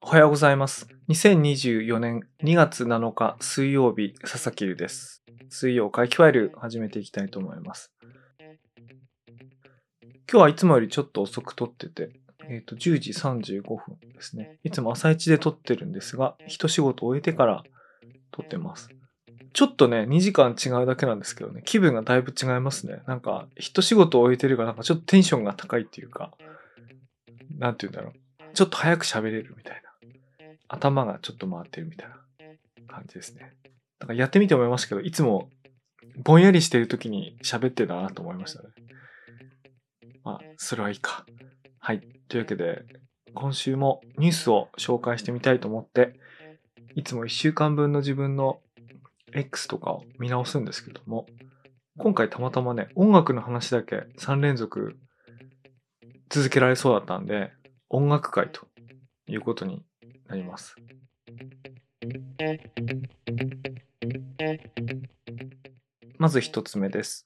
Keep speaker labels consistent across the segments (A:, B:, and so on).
A: おはようございます。2024年2月7日水曜日、佐々木です。水曜回帰ファイル始めていきたいと思います。今日はいつもよりちょっと遅く撮ってて、えっ、と、10時35分ですね。いつも朝一で撮ってるんですが、一仕事終えてから撮ってます。ちょっとね、2時間違うだけなんですけどね、気分がだいぶ違いますね。なんか、一仕事終えてるか、なんかちょっとテンションが高いっていうか、なんて言うんだろう。ちょっと早く喋れるみたいな。頭がちょっと回ってるみたいな感じですね。だからやってみて思いましたけど、いつもぼんやりしてる時に喋ってたなと思いましたね。まあ、それはいいか。はい。というわけで、今週もニュースを紹介してみたいと思って、いつも1週間分の自分の X とかを見直すんですけども、今回たまたまね、音楽の話だけ3連続続けられそうだったんで、音楽会ということになります。まず一つ目です。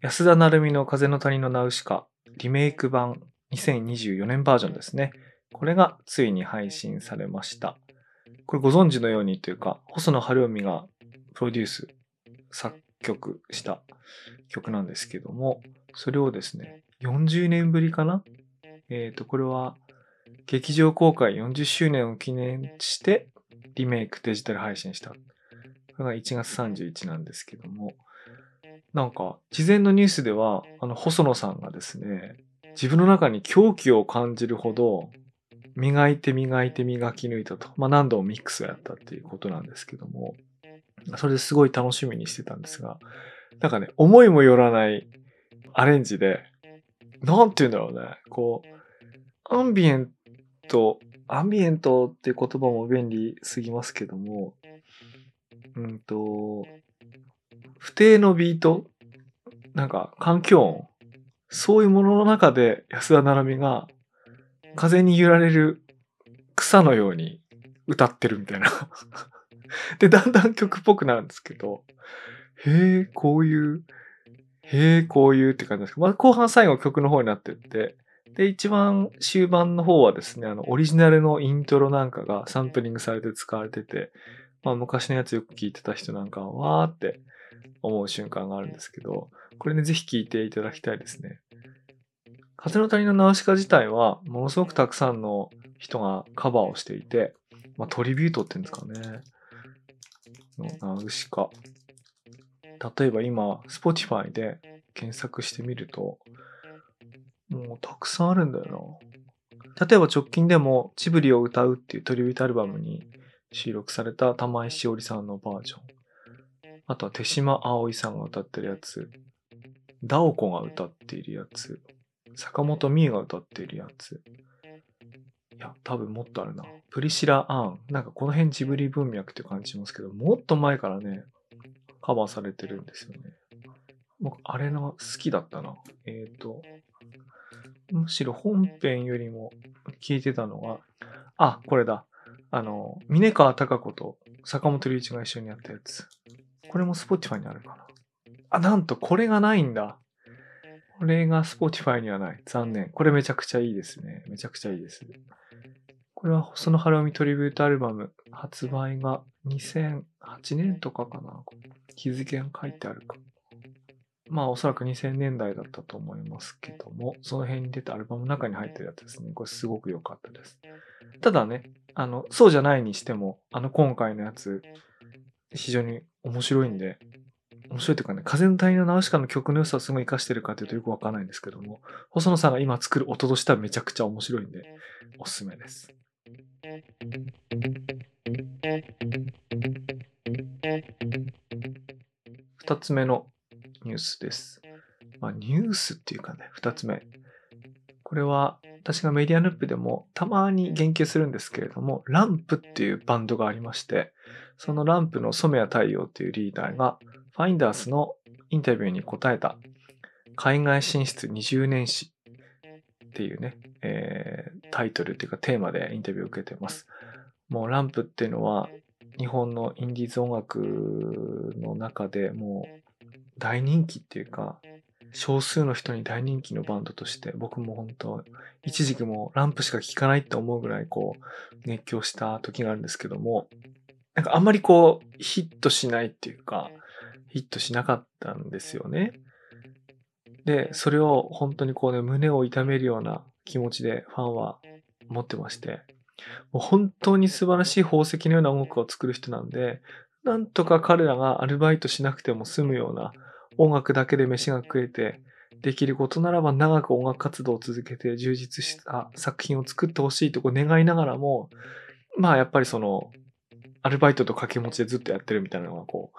A: 安田成美の風の谷のナウシカリメイク版2024年バージョンですね。これがついに配信されました。これご存知のようにというか、細野晴臣がプロデュース、作曲した曲なんですけども、それをですね、40年ぶりかな？えっ、と、これは劇場公開40周年を記念してリメイクデジタル配信した。これが1月31なんですけども、なんか事前のニュースでは、あの細野さんがですね、自分の中に狂気を感じるほど磨いて磨いて磨き抜いたと。まあ何度もミックスをやったっていうことなんですけども、それですごい楽しみにしてたんですが、なんかね、思いもよらないアレンジで、なんて言うんだろうね、こう、アンビエント、アンビエントっていう言葉も便利すぎますけども、うんと、不定のビート、なんか環境音、そういうものの中で安田成美が風に揺られる草のように歌ってるみたいな。で、だんだん曲っぽくなるんですけど、へえ、こういう、へえ、こういうって感じですけど、まあ、後半最後曲の方になってって、で、一番終盤の方はですね、あの、オリジナルのイントロなんかがサンプリングされて使われてて、まあ、昔のやつよく聞いてた人なんかは、わーって思う瞬間があるんですけど、これね、ぜひ聞いていただきたいですね。風の谷のナウシカ自体は、ものすごくたくさんの人がカバーをしていて、まあ、トリビュートっていうんですかね。のナウシカ。例えば今、Spotify で検索してみると、もうたくさんあるんだよな。例えば直近でも、ジブリを歌うっていうトリビュートアルバムに収録された玉井しおりさんのバージョン。あとは手島葵さんが歌ってるやつ。ダオコが歌っているやつ。坂本美恵が歌っているやつ。いや、多分もっとあるな。プリシラ・アーン。なんかこの辺ジブリ文脈って感じしますけど、もっと前からね、カバーされてるんですよね。僕、あれの好きだったな。えっ、ー、と、むしろ本編よりも聞いてたのが、あ、これだ。あの、峰川貴子と坂本龍一が一緒にやったやつ。これも Spotify にあるかな。あ、なんとこれがないんだ。これが Spotify にはない。残念。これめちゃくちゃいいですね。めちゃくちゃいいです。これは細野晴臣トリビュートアルバム発売が2008年とかかな。日付が書いてあるか。まあおそらく2000年代だったと思いますけども、その辺に出たアルバムの中に入ってるやつですね。これすごく良かったです。ただね、あの、そうじゃないにしても、あの今回のやつ、非常に面白いんで、面白いというかね、風の谷のナウシカの曲の良さをすごい活かしてるかというとよくわかんないんですけども、細野さんが今作る音としてはめちゃくちゃ面白いんで、おすすめです。二つ目のニュースです。まあ、ニュースっていうかね、二つ目。これは私がメディアヌップでもたまに言及するんですけれども、ランプっていうバンドがありまして、そのランプの染谷太陽っていうリーダーが、ファインダースのインタビューに答えた、海外進出20年史っていうね、えー、タイトルっていうかテーマでインタビューを受けてます。もうランプっていうのは、日本のインディーズ音楽の中でもう大人気っていうか、少数の人に大人気のバンドとして僕も本当一時期もランプしか聴かないって思うぐらいこう熱狂した時があるんですけどもなんかあんまりこうヒットしないっていうかヒットしなかったんですよね。で、それを本当にこうね、胸を痛めるような気持ちでファンは持ってまして、もう本当に素晴らしい宝石のような音楽を作る人なんで、なんとか彼らがアルバイトしなくても済むような音楽だけで飯が食えて、できることならば長く音楽活動を続けて充実した作品を作ってほしいとこう願いながらも、まあやっぱりその、アルバイトと掛け持ちでずっとやってるみたいなのがこう、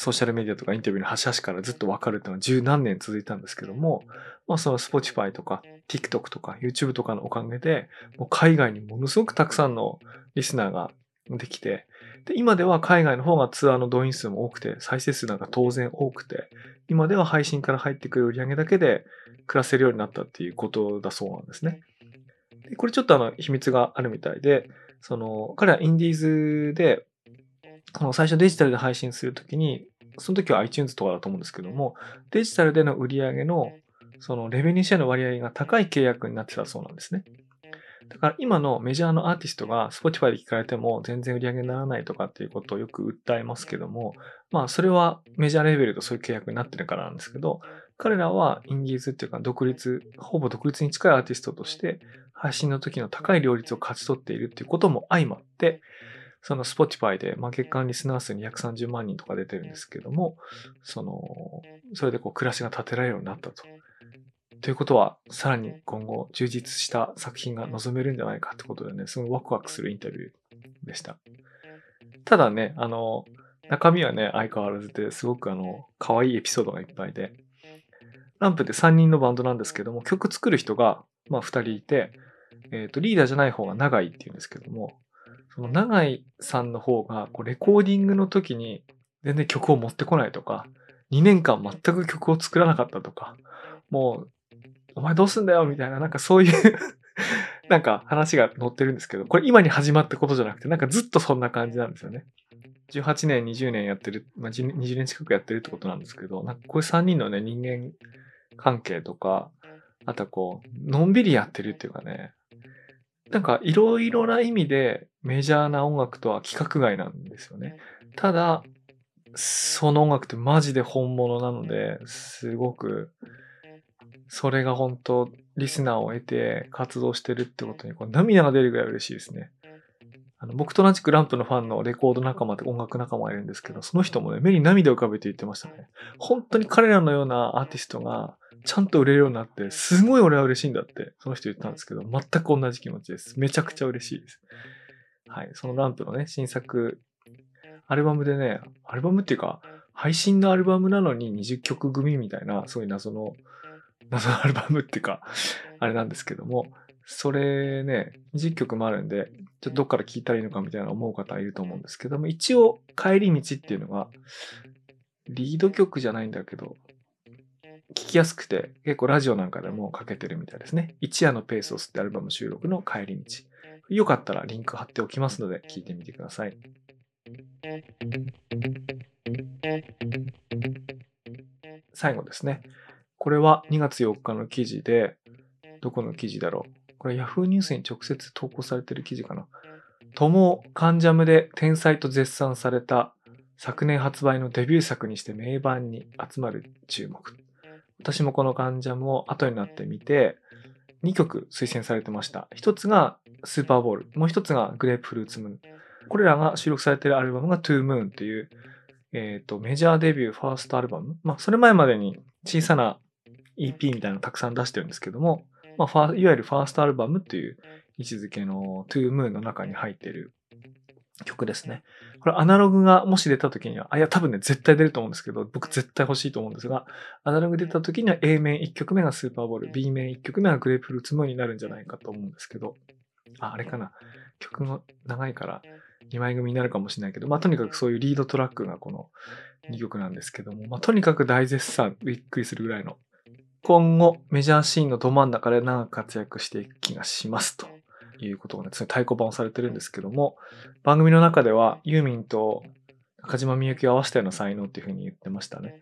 A: ソーシャルメディアとかインタビューの端々からずっとわかるっていうのは十何年続いたんですけども、まあその Spotify とか TikTok とか YouTube とかのおかげで、もう海外にものすごくたくさんのリスナーができて、で、今では海外の方がツアーの動員数も多くて、再生数なんか当然多くて、今では配信から入ってくる売り上げだけで暮らせるようになったっていうことだそうなんですね。でこれちょっとあの秘密があるみたいで、その彼はインディーズでこの最初デジタルで配信するときに、その時は iTunes とかだと思うんですけども、デジタルでの売り上げのそのレベニューシェアの割合が高い契約になってたそうなんですね。だから今のメジャーのアーティストが Spotify で聞かれても全然売り上げにならないとかっていうことをよく訴えますけども、まあそれはメジャーレベルとそういう契約になってるからなんですけど、彼らはインディーズっていうか独立、ほぼ独立に近いアーティストとして配信の時の高い両立を勝ち取っているっていうことも相まって、その Spotify で、まあ、月間リスナー数230万人とか出てるんですけども、その、それでこう暮らしが立てられるようになったと。ということは、さらに今後充実した作品が望めるんじゃないかってことでね、すごいワクワクするインタビューでした。ただね、あの、中身はね、相変わらずで、すごくあの、可愛いエピソードがいっぱいで、ランプって3人のバンドなんですけども、曲作る人が、まあ2人いて、えっ、ー、と、リーダーじゃない方が長いっていうんですけども、その永井さんの方がこうレコーディングの時に全然曲を持ってこないとか、2年間全く曲を作らなかったとか、もう、お前どうすんだよみたいな、なんかそういう なんか話が載ってるんですけど、これ今に始まったことじゃなくて、なんかずっとそんな感じなんですよね。18年、20年やってる、まあ、20年近くやってるってことなんですけど、なんかこういう3人のね、人間関係とか、あとはこう、のんびりやってるっていうかね、なんかいろいろな意味でメジャーな音楽とは規格外なんですよね。ただ、その音楽ってマジで本物なので、すごく、それが本当、リスナーを得て活動してるってことにこう涙が出るぐらい嬉しいですね。あの僕と同じくランプのファンのレコード仲間って音楽仲間がいるんですけど、その人もね、目に涙を浮かべて言ってましたね。本当に彼らのようなアーティストがちゃんと売れるようになって、すごい俺は嬉しいんだって、その人言ったんですけど、全く同じ気持ちです。めちゃくちゃ嬉しいです。はい。そのランプのね、新作、アルバムでね、アルバムっていうか、配信のアルバムなのに20曲組みたいな、そういう謎の、謎のアルバムっていうか、あれなんですけども、それね、20曲もあるんで、ちょっとどっから聴いたらいいのかみたいな思う方いると思うんですけども、一応、帰り道っていうのが、リード曲じゃないんだけど、聞きやすくて、結構ラジオなんかでもかけてるみたいですね。一夜のペースを吸ってアルバム収録の帰り道。よかったらリンク貼っておきますので、聞いてみてください。最後ですね。これは2月4日の記事で、どこの記事だろう。これ Yahoo ニュースに直接投稿されてる記事かな。ともカンジャムで天才と絶賛された昨年発売のデビュー作にして名盤に集まる注目。私もこのガンジャムを後になってみて、2曲推薦されてました。1つがスーパーボール、もう1つがグレープフルーツムーン。これらが収録されているアルバムがトゥームーンという、えっ、ー、と、メジャーデビューファーストアルバム。まあ、それ前までに小さな EP みたいなのたくさん出してるんですけども、まあ、いわゆるファーストアルバムっていう位置づけのトゥームーンの中に入っている曲ですね。これアナログがもし出た時には、あ、いや多分ね、絶対出ると思うんですけど、僕絶対欲しいと思うんですが、アナログ出た時には A 面1曲目がスーパーボール、B 面1曲目がグレープフルーツムーンになるんじゃないかと思うんですけど、あ、あれかな。曲が長いから2枚組になるかもしれないけど、まあとにかくそういうリードトラックがこの2曲なんですけども、まあとにかく大絶賛、びっくりするぐらいの、今後メジャーシーンのど真ん中で長く活躍していく気がしますと。いうことがね、太鼓判をされてるんですけども、番組の中ではユーミンと中島みゆきを合わせたような才能っていうふうに言ってましたね。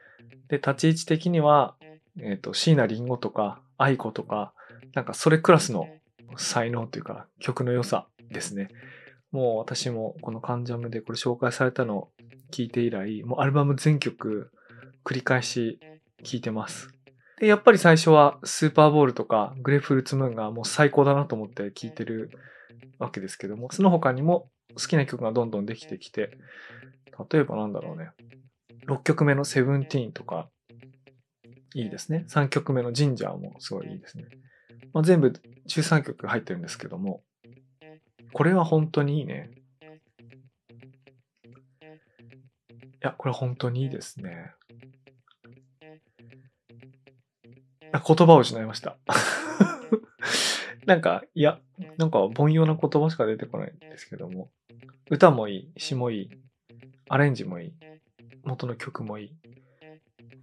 A: で、立ち位置的には、えっ、と、椎名林檎とか、愛子とか、なんかそれクラスの才能というか、曲の良さですね。もう私もこのカンジャムでこれ紹介されたのを聞いて以来、もうアルバム全曲繰り返し聴いてます。で、やっぱり最初はスーパーボールとかグレープフルーツムーンがもう最高だなと思って聴いてるわけですけども、その他にも好きな曲がどんどんできてきて、例えばなんだろうね。6曲目のセブンティーンとか、いいですね。3曲目のジンジャーもすごいいいですね。まあ、全部13曲入ってるんですけども、これは本当にいいね。いや、これ本当にいいですね。言葉を失いました。なんか、いや、なんか凡庸な言葉しか出てこないんですけども、歌もいい、詩もいい、アレンジもいい、元の曲もいい。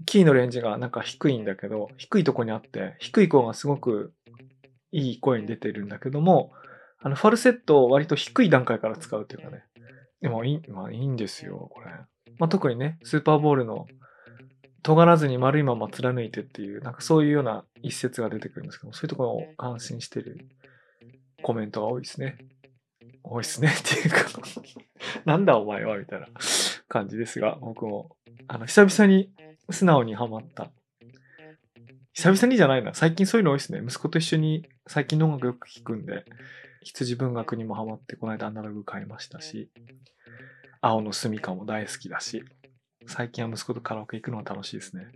A: キーのレンジがなんか低いんだけど、低いとこにあって、低い声がすごくいい声に出てるんだけども、あの、ファルセットを割と低い段階から使うっていうかね。でもいい、まあいいんですよ、これ。まあ特にね、スーパーボールの尖らずに丸いまま貫いてっていう、なんかそういうような一節が出てくるんですけども、そういうところを感心してるコメントが多いですね。多いですね っていうか なんだお前はみたいな感じですが、僕も、あの、久々に素直にハマった。久々にじゃないな。最近そういうの多いですね。息子と一緒に最近の音楽よく聴くんで、羊文学にもハマって、この間アナログ買いましたし、青の住処も大好きだし、最近は息子とカラオケ行くのが楽しいですね。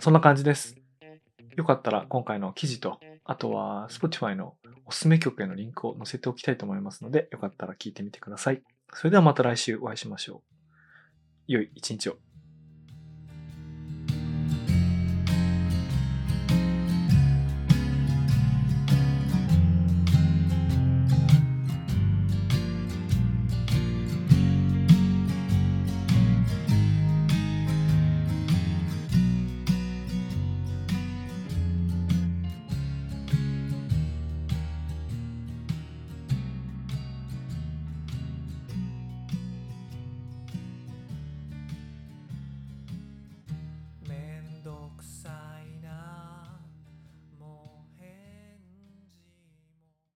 A: そんな感じです。よかったら今回の記事と、あとは Spotify のおすすめ曲へのリンクを載せておきたいと思いますので、よかったら聞いてみてください。それではまた来週お会いしましょう。良い一日を。